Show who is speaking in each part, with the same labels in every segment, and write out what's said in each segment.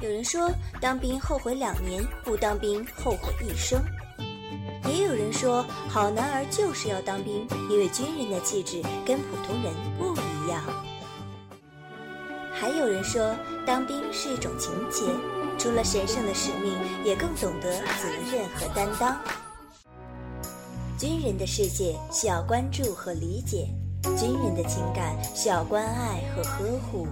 Speaker 1: 有人说当兵后悔两年，不当兵后悔一生。也有人说好男儿就是要当兵，因为军人的气质跟普通人不一样。还有人说当兵是一种情结。除了神圣的使命，也更懂得责任和担当。军人的世界需要关注和理解，军人的情感需要关爱和呵护。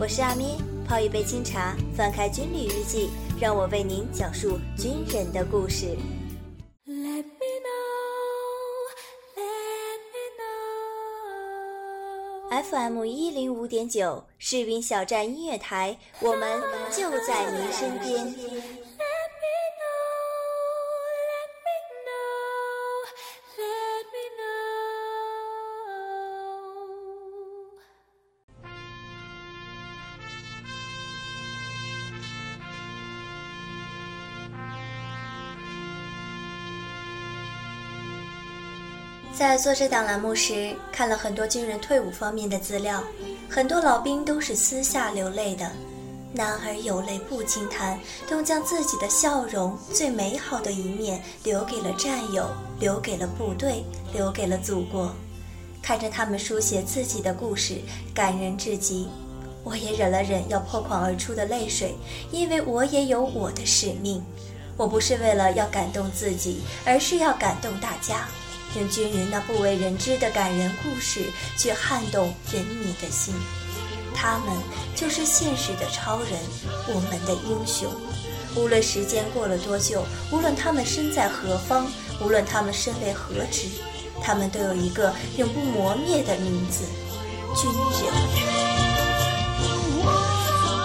Speaker 1: 我是阿咪，泡一杯清茶，翻开军旅日记，让我为您讲述军人的故事。FM 一零五点九，士兵小站音乐台，我们就在您身边。在做这档栏目时，看了很多军人退伍方面的资料，很多老兵都是私下流泪的。男儿有泪不轻弹，都将自己的笑容最美好的一面留给了战友，留给了部队，留给了祖国。看着他们书写自己的故事，感人至极。我也忍了忍要破眶而出的泪水，因为我也有我的使命。我不是为了要感动自己，而是要感动大家。用军人那不为人知的感人故事去撼动人民的心，他们就是现实的超人，我们的英雄。无论时间过了多久，无论他们身在何方，无论他们身为何职，他们都有一个永不磨灭的名字——军人。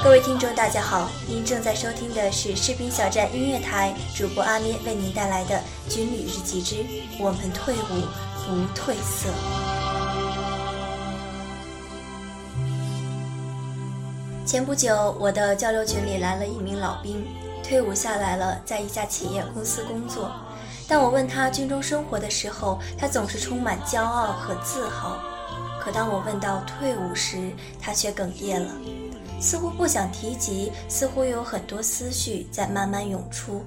Speaker 1: 各位听众，大家好，您正在收听的是士兵小站音乐台，主播阿咩为您带来的《军旅日记之我们退伍不褪色》。前不久，我的交流群里来了一名老兵，退伍下来了，在一家企业公司工作。当我问他军中生活的时候，他总是充满骄傲和自豪。可当我问到退伍时，他却哽咽了。似乎不想提及，似乎有很多思绪在慢慢涌出。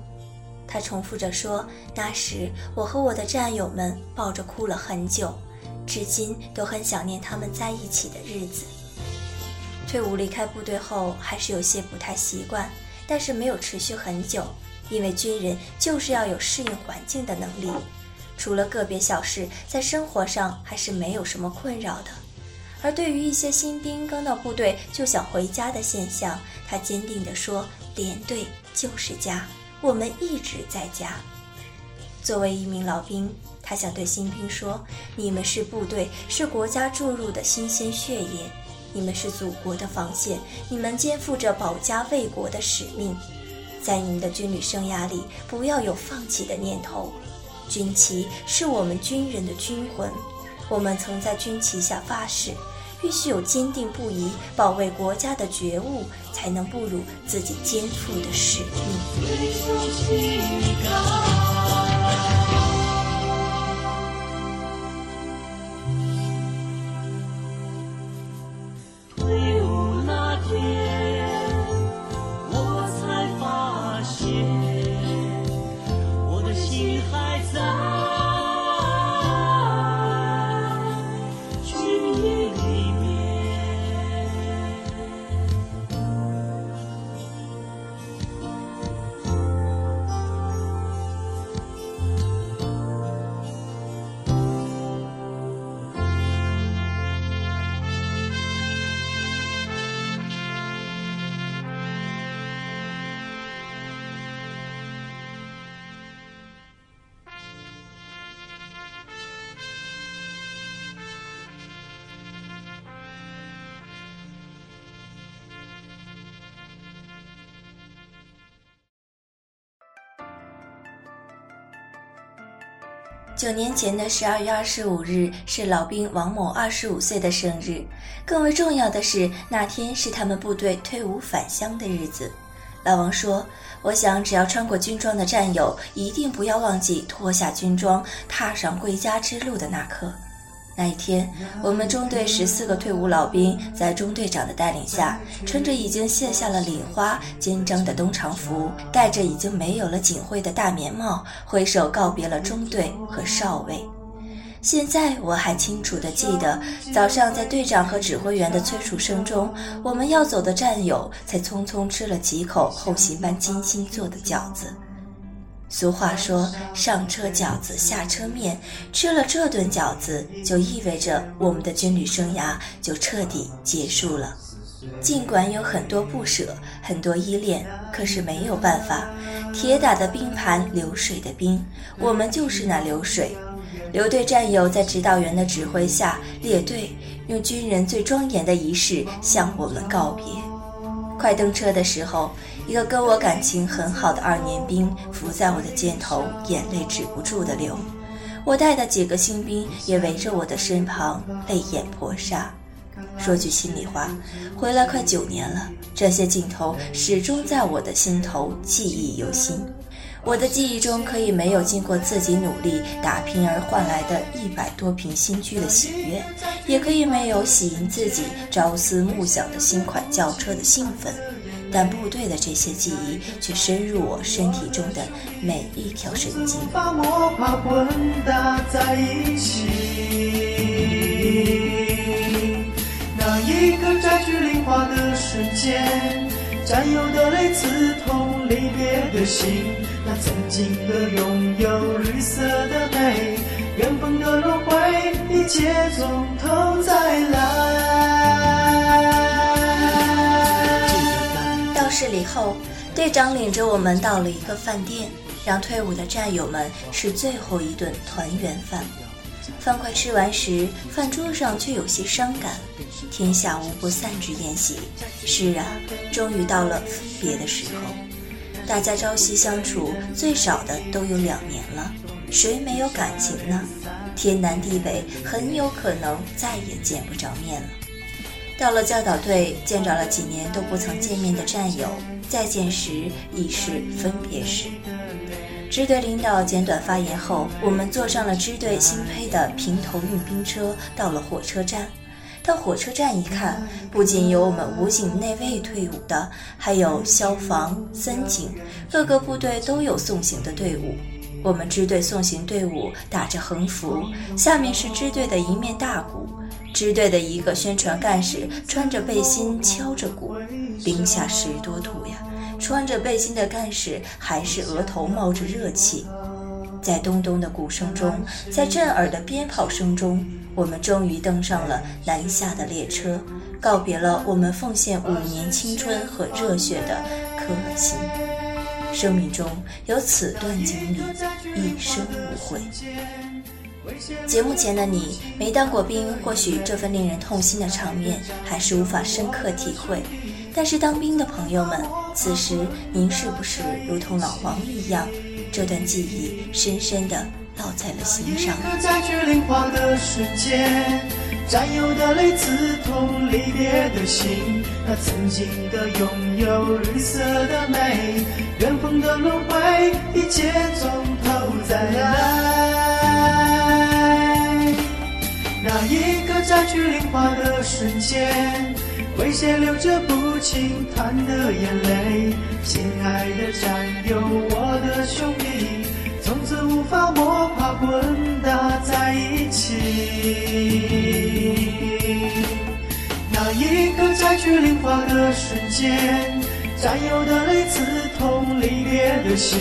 Speaker 1: 他重复着说：“那时我和我的战友们抱着哭了很久，至今都很想念他们在一起的日子。”退伍离开部队后，还是有些不太习惯，但是没有持续很久，因为军人就是要有适应环境的能力。除了个别小事，在生活上还是没有什么困扰的。而对于一些新兵刚到部队就想回家的现象，他坚定地说：“连队就是家，我们一直在家。”作为一名老兵，他想对新兵说：“你们是部队，是国家注入的新鲜血液，你们是祖国的防线，你们肩负着保家卫国的使命。在你们的军旅生涯里，不要有放弃的念头。军旗是我们军人的军魂。”我们曾在军旗下发誓，必须有坚定不移保卫国家的觉悟，才能步入自己肩负的使命。九年前的十二月二十五日是老兵王某二十五岁的生日，更为重要的是那天是他们部队退伍返乡的日子。老王说：“我想，只要穿过军装的战友，一定不要忘记脱下军装，踏上归家之路的那刻。”那一天，我们中队十四个退伍老兵在中队长的带领下，穿着已经卸下了领花肩章的东长服，戴着已经没有了警徽的大棉帽，挥手告别了中队和少尉。现在我还清楚地记得，早上在队长和指挥员的催促声中，我们要走的战友才匆匆吃了几口后勤班精心做的饺子。俗话说：“上车饺子，下车面。”吃了这顿饺子，就意味着我们的军旅生涯就彻底结束了。尽管有很多不舍，很多依恋，可是没有办法。铁打的冰盘，流水的兵，我们就是那流水。留队战友在指导员的指挥下列队，用军人最庄严的仪式向我们告别。快登车的时候。一个跟我感情很好的二年兵伏在我的肩头，眼泪止不住的流。我带的几个新兵也围着我的身旁，泪眼婆娑。说句心里话，回来快九年了，这些镜头始终在我的心头记忆犹新。我的记忆中，可以没有经过自己努力打拼而换来的一百多平新居的喜悦，也可以没有喜迎自己朝思暮想的新款轿车的兴奋。但部队的这些记忆却深入我身体中的每一条神经。
Speaker 2: 把魔法混搭在一起，那一个摘去灵花的瞬间，战友的泪刺痛离别的心，曾经的拥有绿色的美，缘分的轮回，一切从头再来。
Speaker 1: 到市里后，队长领着我们到了一个饭店，让退伍的战友们吃最后一顿团圆饭。饭快吃完时，饭桌上却有些伤感。天下无不散之宴席，是啊，终于到了分别的时候。大家朝夕相处，最少的都有两年了，谁没有感情呢？天南地北，很有可能再也见不着面了。到了教导队，见着了几年都不曾见面的战友，再见时已是分别时。支队领导简短发言后，我们坐上了支队新配的平头运兵车，到了火车站。到火车站一看，不仅有我们武警内卫退伍的，还有消防、森警，各个部队都有送行的队伍。我们支队送行队伍打着横幅，下面是支队的一面大鼓。支队的一个宣传干事穿着背心敲着鼓，零下十多度呀！穿着背心的干事还是额头冒着热气。在咚咚的鼓声中，在震耳的鞭炮声中，我们终于登上了南下的列车，告别了我们奉献五年青春和热血的科尔沁。生命中有此段经历，一生无悔。节目前的你没当过兵，或许这份令人痛心的场面还是无法深刻体会。但是当兵的朋友们，此时您是不是如同老王一样，这段记忆深深地烙在了心上？
Speaker 2: 在去灵花的瞬间，战友的泪刺痛离别的心，那曾经的拥有绿色的美，缘分的轮回，一切从头再来。那一个摘去灵花的瞬间，为谁流着不轻弹的眼泪？亲爱的战友，我的兄弟，从此无法摸爬滚打在一起。那一刻摘去灵花的瞬间，战友的泪刺痛离别的心，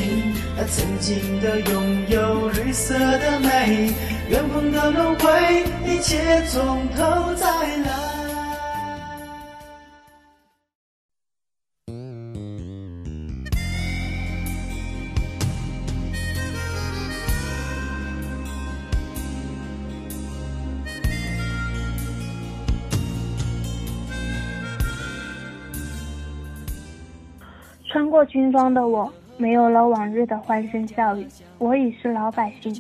Speaker 2: 那曾经的拥有绿色的美。缘分的轮回，一切从头再来。
Speaker 3: 过军装的我，没有了往日的欢声笑语，我已是老百姓。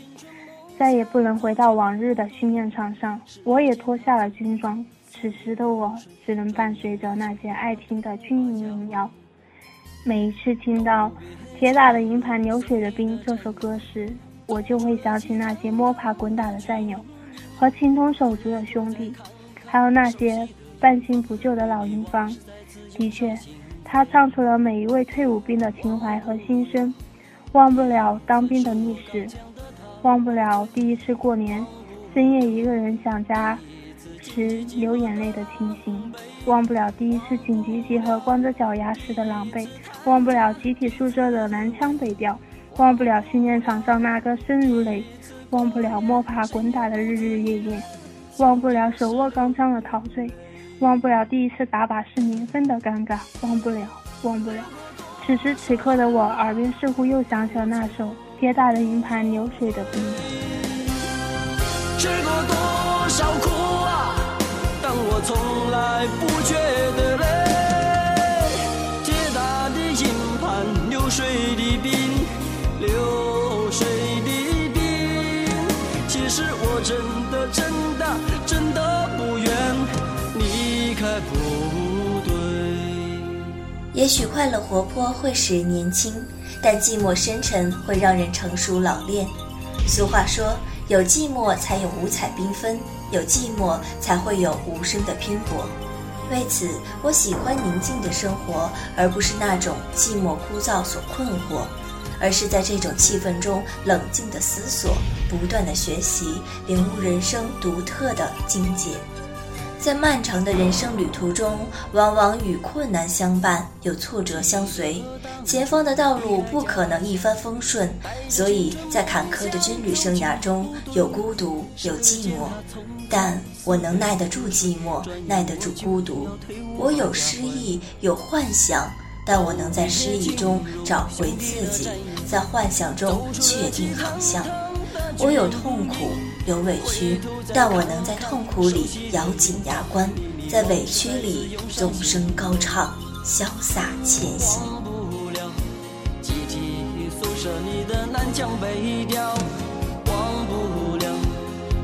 Speaker 3: 再也不能回到往日的训练场上。我也脱下了军装，此时的我只能伴随着那些爱听的军营民谣。每一次听到《铁打的营盘流水的兵》这首歌时，我就会想起那些摸爬滚打的战友，和情同手足的兄弟，还有那些半新不旧的老营房。的确，他唱出了每一位退伍兵的情怀和心声。忘不了当兵的历史，忘不了第一次过年深夜一个人想家时流眼泪的情形，忘不了第一次紧急集合光着脚丫时的狼狈，忘不了集体宿舍的南腔北调。忘不了训练场上那个声如雷，忘不了摸爬滚打的日日夜夜，忘不了手握钢枪的陶醉，忘不了第一次打靶是零分的尴尬，忘不了，忘不了。此时此刻的我，耳边似乎又响起了那首《铁打的营盘流水的兵》。
Speaker 4: 吃过多少苦啊，但我从来不觉得累。
Speaker 1: 也许快乐活泼会使人年轻，但寂寞深沉会让人成熟老练。俗话说，有寂寞才有五彩缤纷，有寂寞才会有无声的拼搏。为此，我喜欢宁静的生活，而不是那种寂寞枯燥所困惑。而是在这种气氛中冷静的思索，不断的学习，领悟人生独特的境界。在漫长的人生旅途中，往往与困难相伴，有挫折相随。前方的道路不可能一帆风顺，所以在坎坷的军旅生涯中有孤独，有寂寞。但我能耐得住寂寞，耐得住孤独。我有诗意，有幻想。但我能在失意中找回自己，在幻想中确定航向。我有痛苦，有委屈，但我能在痛苦里咬紧牙关，在委屈里纵声高唱，潇洒前行。
Speaker 4: 集体宿舍里的南腔北调，忘不了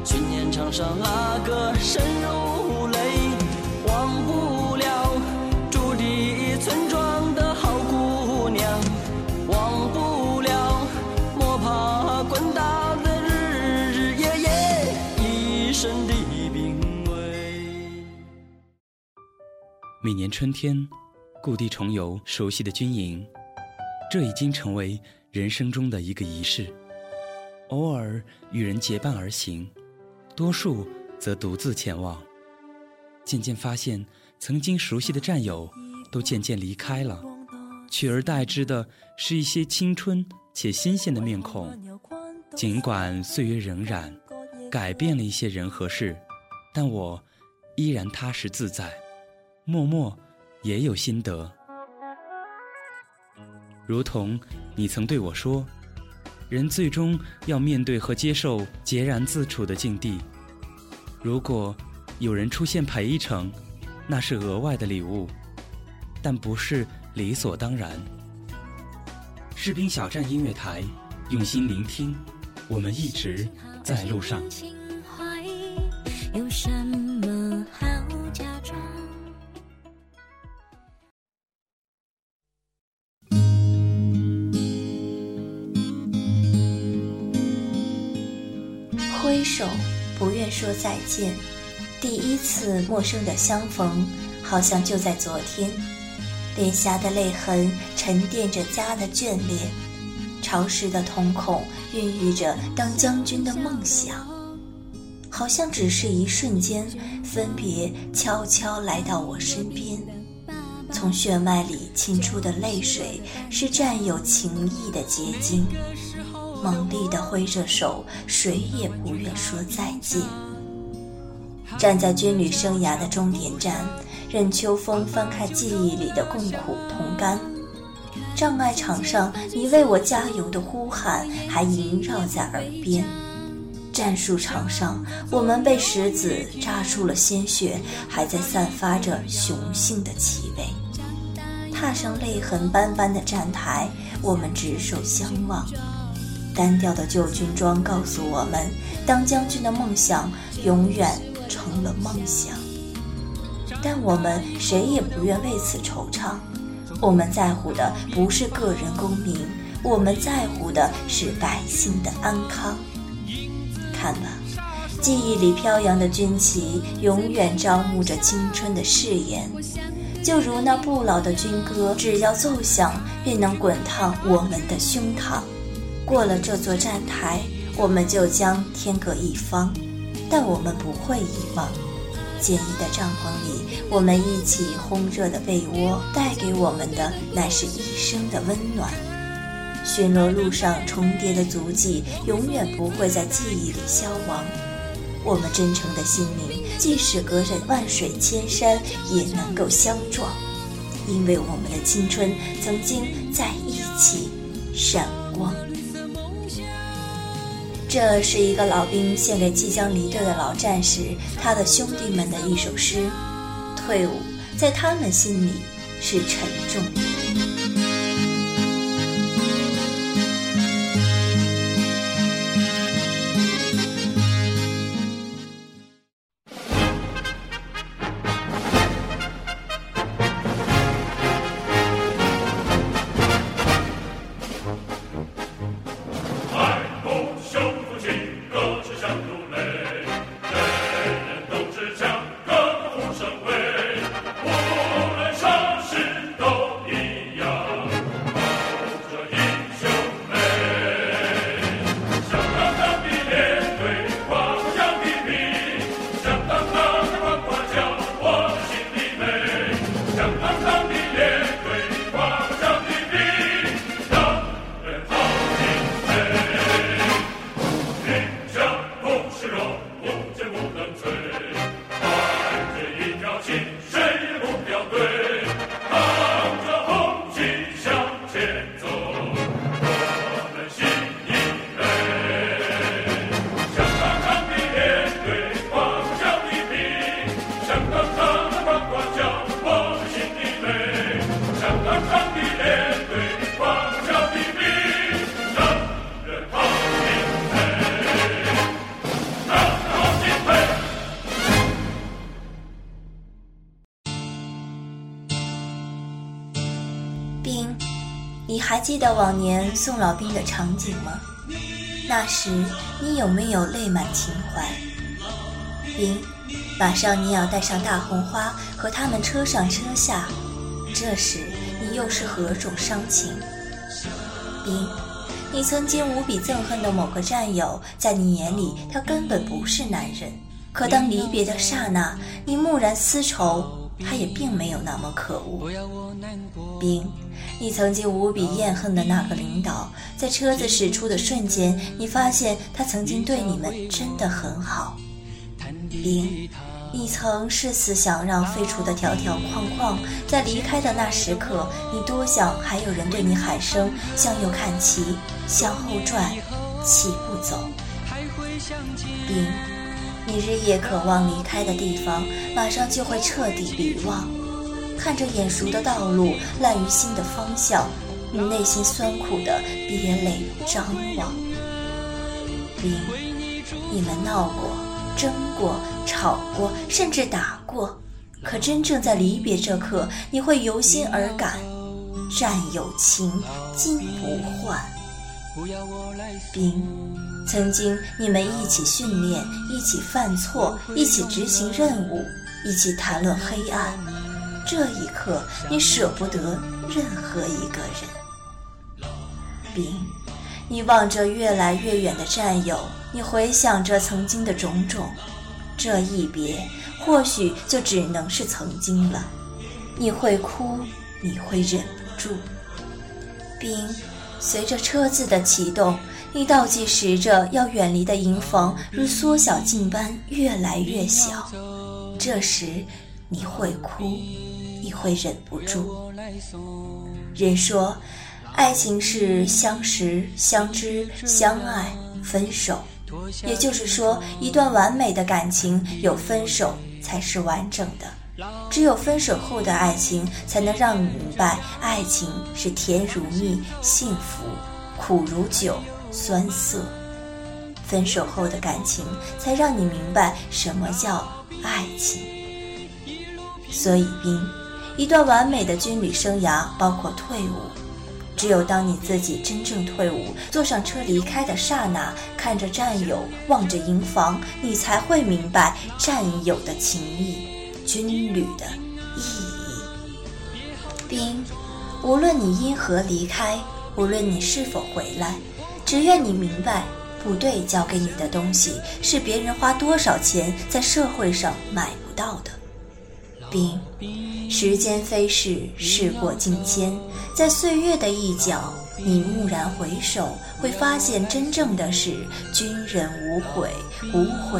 Speaker 4: 去年唱上那个深如
Speaker 5: 每年春天，故地重游熟悉的军营，这已经成为人生中的一个仪式。偶尔与人结伴而行，多数则独自前往。渐渐发现，曾经熟悉的战友都渐渐离开了，取而代之的是一些青春且新鲜的面孔。尽管岁月荏苒，改变了一些人和事，但我依然踏实自在。默默也有心得，如同你曾对我说：“人最终要面对和接受孑然自处的境地。如果有人出现陪一程，那是额外的礼物，但不是理所当然。”士兵小站音乐台，用心聆听，我们一直在路上。
Speaker 1: 见，第一次陌生的相逢，好像就在昨天。脸颊的泪痕沉淀着家的眷恋，潮湿的瞳孔孕育着当将军的梦想。好像只是一瞬间，分别悄悄来到我身边。从血脉里沁出的泪水，是战友情谊的结晶。猛力地挥着手，谁也不愿说再见。站在军旅生涯的终点站，任秋风翻开记忆里的共苦同甘。障碍场上，你为我加油的呼喊还萦绕在耳边；战术场上，我们被石子扎出了鲜血，还在散发着雄性的气味。踏上泪痕斑斑的站台，我们执手相望。单调的旧军装告诉我们，当将军的梦想永远成了梦想。但我们谁也不愿为此惆怅。我们在乎的不是个人功名，我们在乎的是百姓的安康。看吧，记忆里飘扬的军旗，永远招募着青春的誓言。就如那不老的军歌，只要奏响，便能滚烫我们的胸膛。过了这座站台，我们就将天各一方，但我们不会遗忘。简易的帐篷里，我们一起烘热的被窝，带给我们的乃是一生的温暖。巡逻路上重叠的足迹，永远不会在记忆里消亡。我们真诚的心灵，即使隔着万水千山，也能够相撞，因为我们的青春曾经在一起闪光。这是一个老兵献给即将离队的老战士、他的兄弟们的一首诗。退伍在他们心里是沉重的。兵，你还记得往年送老兵的场景吗？那时你有没有泪满情怀？兵，马上你要带上大红花和他们车上车下，这时你又是何种伤情？兵，你曾经无比憎恨的某个战友，在你眼里他根本不是男人，可当离别的刹那，你蓦然思愁，他也并没有那么可恶。兵。你曾经无比厌恨的那个领导，在车子驶出的瞬间，你发现他曾经对你们真的很好。兵，你曾誓死想让废除的条条框框，在离开的那时刻，你多想还有人对你喊声向右看齐，向后转，齐步走。兵，你日夜渴望离开的地方，马上就会彻底遗忘。看着眼熟的道路，烂于心的方向，你内心酸苦的憋泪张望。兵，你们闹过、争过、吵过，甚至打过，可真正在离别这刻，你会由心而感，战友情金不换。兵，曾经你们一起训练，一起犯错，一起执行任务，一起谈论黑暗。这一刻，你舍不得任何一个人。兵，你望着越来越远的战友，你回想着曾经的种种，这一别，或许就只能是曾经了。你会哭，你会忍不住。兵，随着车子的启动，你倒计时着要远离的营房，如缩小镜般越来越小。这时，你会哭。你会忍不住。人说，爱情是相识、相知、相爱、分手。也就是说，一段完美的感情有分手才是完整的。只有分手后的爱情，才能让你明白，爱情是甜如蜜、幸福；苦如酒、酸涩。分手后的感情，才让你明白什么叫爱情。所以，兵，一段完美的军旅生涯包括退伍。只有当你自己真正退伍，坐上车离开的刹那，看着战友，望着营房，你才会明白战友的情谊，军旅的意义。兵，无论你因何离开，无论你是否回来，只愿你明白。部队交给你的东西是别人花多少钱在社会上买不到的。兵，时间飞逝，事过境迁，在岁月的一角，你蓦然回首，会发现真正的是军人无悔，无悔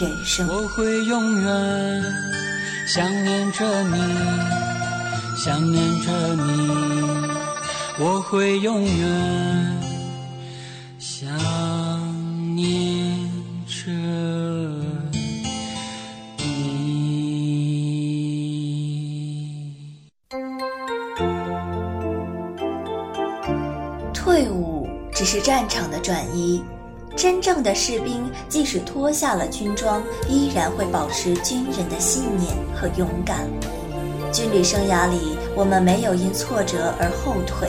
Speaker 1: 人生。
Speaker 4: 我会永远想念着你，想念着你，我会永远想。
Speaker 1: 战场的转移，真正的士兵即使脱下了军装，依然会保持军人的信念和勇敢。军旅生涯里，我们没有因挫折而后退。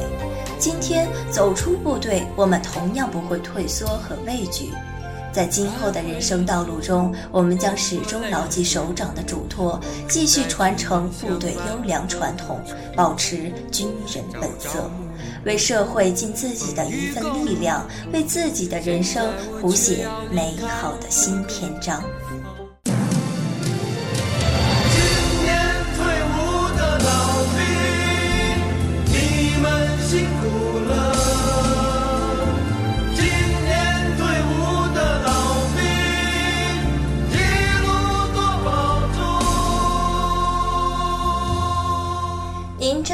Speaker 1: 今天走出部队，我们同样不会退缩和畏惧。在今后的人生道路中，我们将始终牢记首长的嘱托，继续传承部队优良传统，保持军人本色，为社会尽自己的一份力量，为自己的人生谱写美好的新篇章。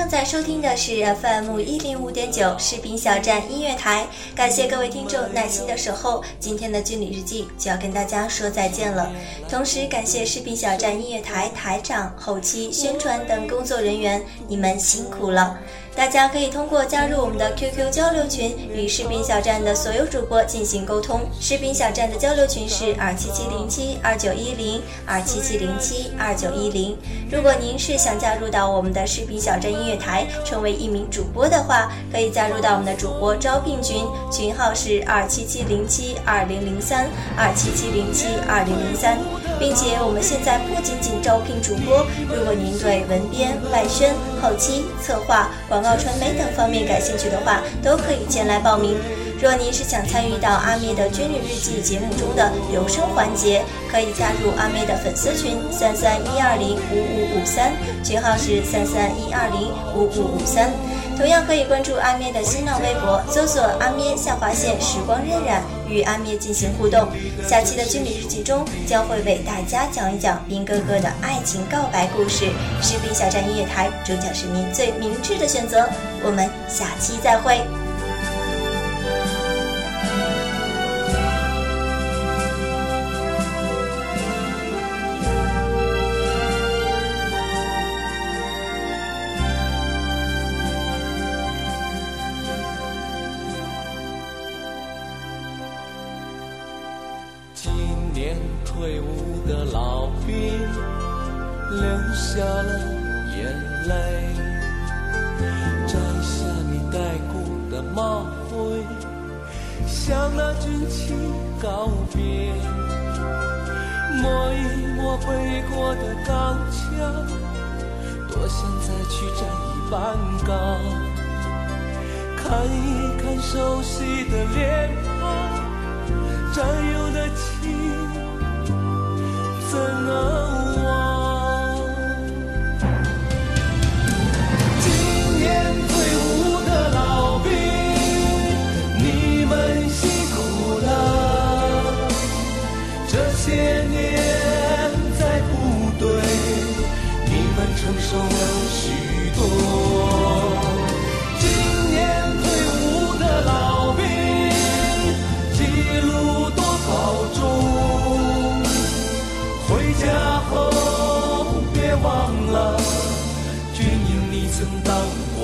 Speaker 1: 在收听的是 FM 一零五点九士兵小站音乐台，感谢各位听众耐心的守候。今天的军旅日记就要跟大家说再见了，同时感谢视频小站音乐台台长、后期宣传等工作人员，你们辛苦了。大家可以通过加入我们的 QQ 交流群，与士兵小站的所有主播进行沟通。士兵小站的交流群是二七七零七二九一零二七七零七二九一零。如果您是想加入到我们的士兵小站音乐台，成为一名主播的话，可以加入到我们的主播招聘群，群号是二七七零七二零零三二七七零七二零零三。并且我们现在不仅仅招聘主播，如果您对文编、外宣、后期、策划、广告传媒等方面感兴趣的话，都可以前来报名。若您是想参与到阿咩的军旅日记节目中的留声环节，可以加入阿咩的粉丝群三三一二零五五五三，群号是三三一二零五五五三。同样可以关注阿咩的新浪微博，搜索“阿咩下划线时光荏苒”，与阿咩进行互动。下期的军旅日记中将会为大家讲一讲兵哥哥的爱情告白故事。士兵小站音乐台主讲是您最明智的选择。我们下期再会。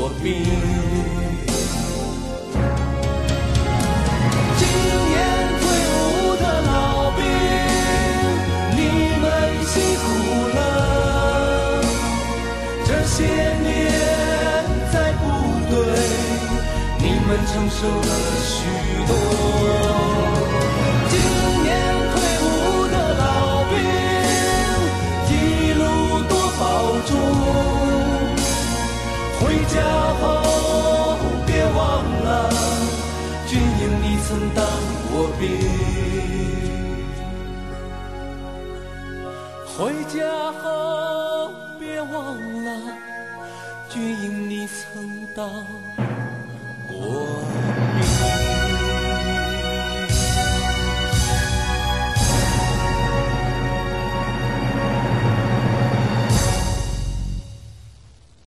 Speaker 4: 老兵今年退伍的老兵你们辛苦了这些年在部队你们承受了许多。
Speaker 6: 家后别忘了，军营你曾当过兵。回家后别忘了，军营你曾当。